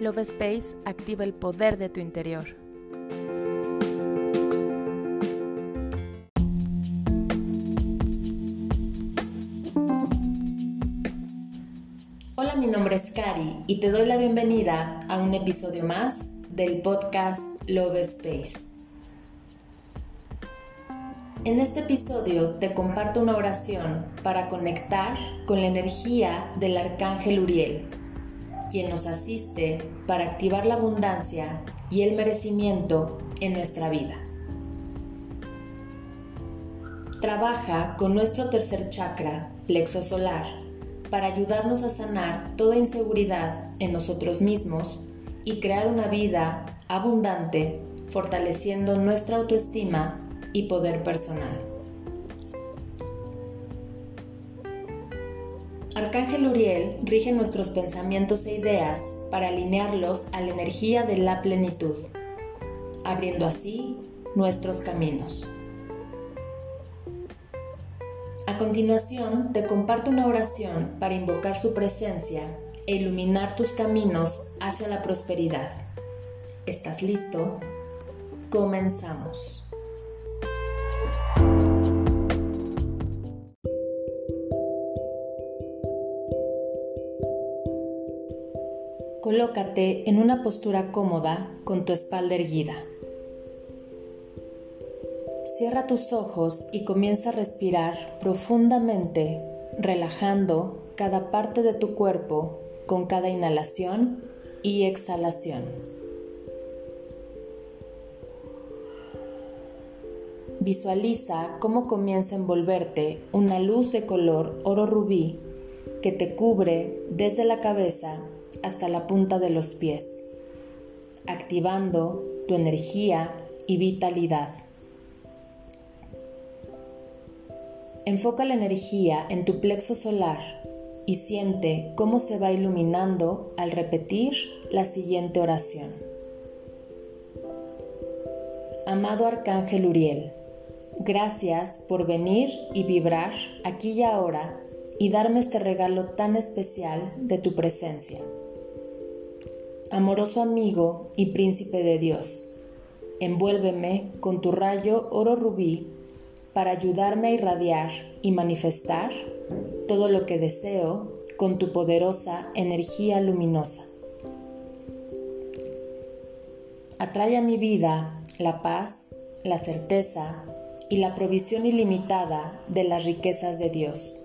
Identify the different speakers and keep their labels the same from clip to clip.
Speaker 1: Love Space activa el poder de tu interior.
Speaker 2: Hola, mi nombre es Cari y te doy la bienvenida a un episodio más del podcast Love Space. En este episodio te comparto una oración para conectar con la energía del arcángel Uriel quien nos asiste para activar la abundancia y el merecimiento en nuestra vida. Trabaja con nuestro tercer chakra, plexo solar, para ayudarnos a sanar toda inseguridad en nosotros mismos y crear una vida abundante, fortaleciendo nuestra autoestima y poder personal. Arcángel Uriel rige nuestros pensamientos e ideas para alinearlos a la energía de la plenitud, abriendo así nuestros caminos. A continuación, te comparto una oración para invocar su presencia e iluminar tus caminos hacia la prosperidad. ¿Estás listo? Comenzamos. Colócate en una postura cómoda con tu espalda erguida. Cierra tus ojos y comienza a respirar profundamente, relajando cada parte de tu cuerpo con cada inhalación y exhalación. Visualiza cómo comienza a envolverte una luz de color oro rubí que te cubre desde la cabeza hasta la punta de los pies, activando tu energía y vitalidad. Enfoca la energía en tu plexo solar y siente cómo se va iluminando al repetir la siguiente oración. Amado Arcángel Uriel, gracias por venir y vibrar aquí y ahora y darme este regalo tan especial de tu presencia amoroso amigo y príncipe de Dios, envuélveme con tu rayo oro rubí para ayudarme a irradiar y manifestar todo lo que deseo con tu poderosa energía luminosa. Atrae a mi vida la paz, la certeza y la provisión ilimitada de las riquezas de Dios.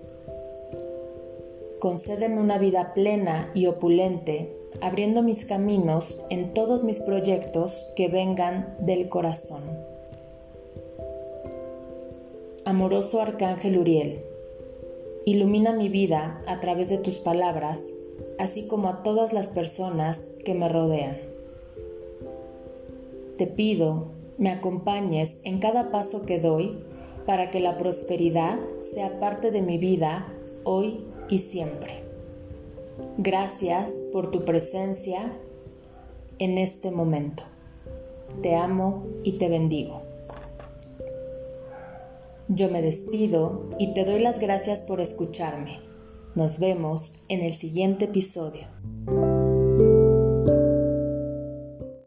Speaker 2: Concédeme una vida plena y opulente abriendo mis caminos en todos mis proyectos que vengan del corazón. Amoroso Arcángel Uriel, ilumina mi vida a través de tus palabras, así como a todas las personas que me rodean. Te pido me acompañes en cada paso que doy para que la prosperidad sea parte de mi vida hoy y siempre. Gracias por tu presencia en este momento. Te amo y te bendigo. Yo me despido y te doy las gracias por escucharme. Nos vemos en el siguiente episodio.